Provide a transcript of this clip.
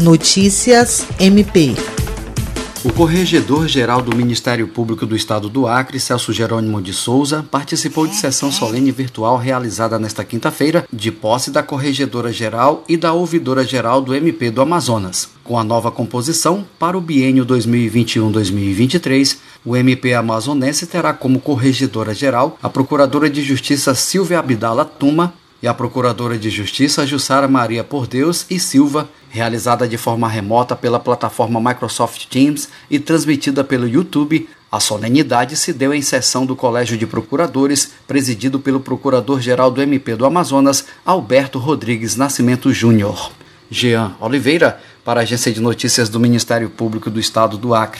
Notícias MP. O corregedor-geral do Ministério Público do Estado do Acre, Celso Jerônimo de Souza, participou de sessão solene virtual realizada nesta quinta-feira, de posse da corregedora-geral e da ouvidora-geral do MP do Amazonas. Com a nova composição, para o biênio 2021-2023, o MP amazonense terá como corregedora-geral a Procuradora de Justiça Silvia Abdala Tuma e a Procuradora de Justiça Jussara Maria Por Deus e Silva, realizada de forma remota pela plataforma Microsoft Teams e transmitida pelo YouTube. A solenidade se deu em sessão do Colégio de Procuradores, presidido pelo Procurador-Geral do MP do Amazonas, Alberto Rodrigues Nascimento Júnior. Jean Oliveira, para a Agência de Notícias do Ministério Público do Estado do Acre.